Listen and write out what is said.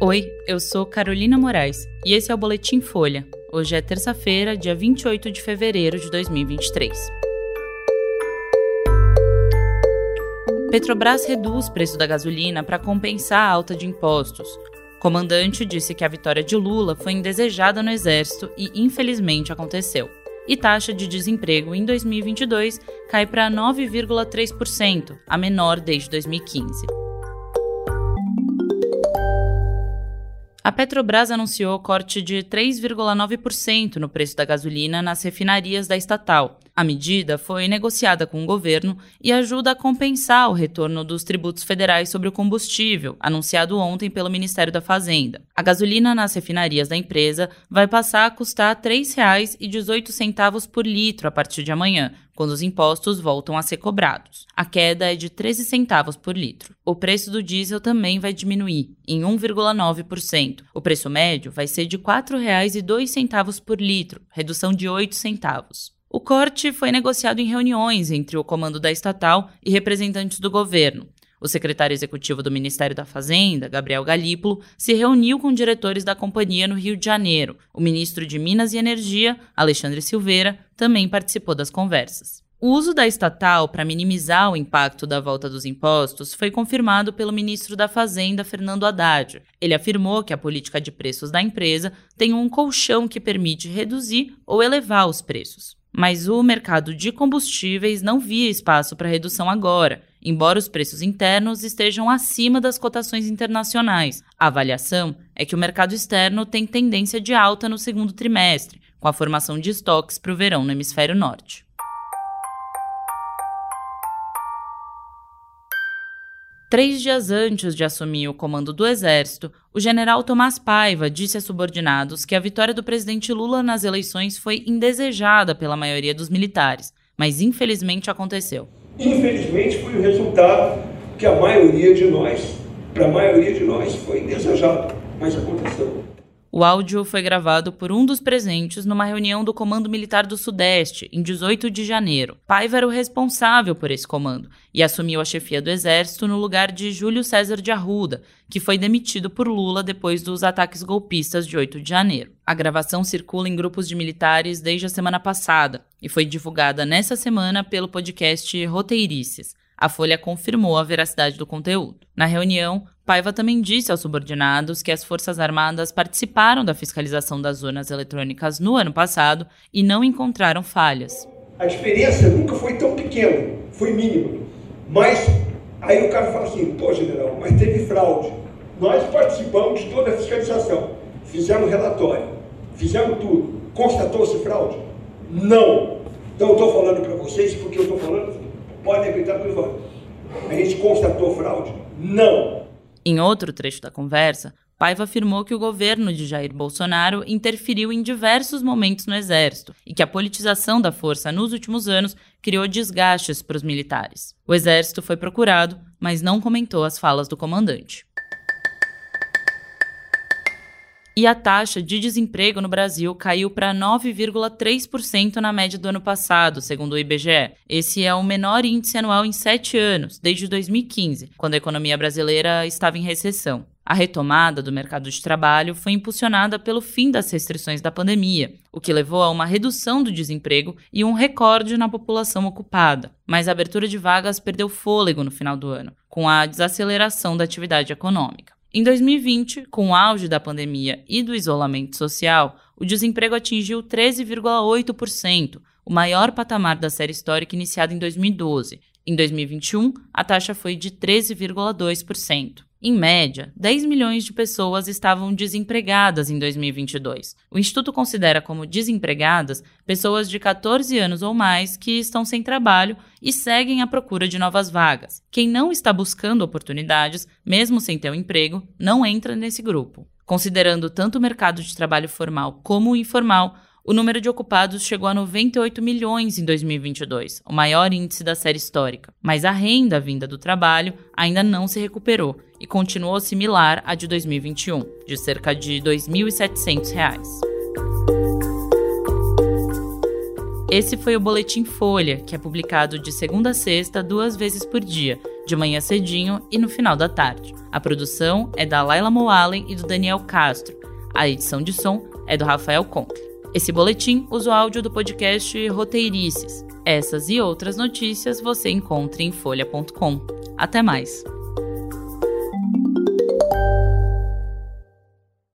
Oi, eu sou Carolina Moraes e esse é o Boletim Folha. Hoje é terça-feira, dia 28 de fevereiro de 2023. Petrobras reduz o preço da gasolina para compensar a alta de impostos. Comandante disse que a vitória de Lula foi indesejada no Exército e, infelizmente, aconteceu. E taxa de desemprego em 2022 cai para 9,3%, a menor desde 2015. A Petrobras anunciou corte de 3,9% no preço da gasolina nas refinarias da estatal. A medida foi negociada com o governo e ajuda a compensar o retorno dos tributos federais sobre o combustível, anunciado ontem pelo Ministério da Fazenda. A gasolina nas refinarias da empresa vai passar a custar R$ 3,18 por litro a partir de amanhã, quando os impostos voltam a ser cobrados. A queda é de 13 centavos por litro. O preço do diesel também vai diminuir, em 1,9%. O preço médio vai ser de R$ 4,02 por litro, redução de 8 centavos. O corte foi negociado em reuniões entre o comando da estatal e representantes do governo. O secretário executivo do Ministério da Fazenda, Gabriel Galípolo, se reuniu com diretores da companhia no Rio de Janeiro. O ministro de Minas e Energia, Alexandre Silveira, também participou das conversas. O uso da estatal para minimizar o impacto da volta dos impostos foi confirmado pelo ministro da Fazenda, Fernando Haddad. Ele afirmou que a política de preços da empresa tem um colchão que permite reduzir ou elevar os preços. Mas o mercado de combustíveis não via espaço para redução agora, embora os preços internos estejam acima das cotações internacionais. A avaliação é que o mercado externo tem tendência de alta no segundo trimestre, com a formação de estoques para o verão no hemisfério norte. Três dias antes de assumir o comando do Exército, o general Tomás Paiva disse a subordinados que a vitória do presidente Lula nas eleições foi indesejada pela maioria dos militares, mas infelizmente aconteceu. Infelizmente foi o resultado que a maioria de nós, para a maioria de nós, foi indesejado, mas aconteceu. O áudio foi gravado por um dos presentes numa reunião do Comando Militar do Sudeste, em 18 de janeiro. Paiva era o responsável por esse comando e assumiu a chefia do Exército no lugar de Júlio César de Arruda, que foi demitido por Lula depois dos ataques golpistas de 8 de janeiro. A gravação circula em grupos de militares desde a semana passada e foi divulgada nessa semana pelo podcast Roteirices. A Folha confirmou a veracidade do conteúdo. Na reunião, Paiva também disse aos subordinados que as Forças Armadas participaram da fiscalização das urnas eletrônicas no ano passado e não encontraram falhas. A experiência nunca foi tão pequena, foi mínima. Mas aí o cara fala assim: pô, general, mas teve fraude. Nós participamos de toda a fiscalização, fizemos relatório, fizemos tudo. Constatou-se fraude? Não. Então eu estou falando para vocês porque eu estou falando Pode acreditar que. A gente constatou fraude? Não. Em outro trecho da conversa, Paiva afirmou que o governo de Jair Bolsonaro interferiu em diversos momentos no Exército e que a politização da força nos últimos anos criou desgastes para os militares. O Exército foi procurado, mas não comentou as falas do comandante. E a taxa de desemprego no Brasil caiu para 9,3% na média do ano passado, segundo o IBGE. Esse é o menor índice anual em sete anos, desde 2015, quando a economia brasileira estava em recessão. A retomada do mercado de trabalho foi impulsionada pelo fim das restrições da pandemia, o que levou a uma redução do desemprego e um recorde na população ocupada. Mas a abertura de vagas perdeu fôlego no final do ano, com a desaceleração da atividade econômica. Em 2020, com o auge da pandemia e do isolamento social, o desemprego atingiu 13,8%, o maior patamar da série histórica iniciada em 2012. Em 2021, a taxa foi de 13,2%. Em média, 10 milhões de pessoas estavam desempregadas em 2022. O Instituto considera como desempregadas pessoas de 14 anos ou mais que estão sem trabalho e seguem à procura de novas vagas. Quem não está buscando oportunidades, mesmo sem ter um emprego, não entra nesse grupo. Considerando tanto o mercado de trabalho formal como o informal, o número de ocupados chegou a 98 milhões em 2022, o maior índice da série histórica. Mas a renda vinda do trabalho ainda não se recuperou e continuou similar à de 2021, de cerca de R$ 2.700. Esse foi o Boletim Folha, que é publicado de segunda a sexta, duas vezes por dia, de manhã cedinho e no final da tarde. A produção é da Laila Moalen e do Daniel Castro. A edição de som é do Rafael Conkle. Esse boletim usa o áudio do podcast Roteirices. Essas e outras notícias você encontra em folha.com. Até mais!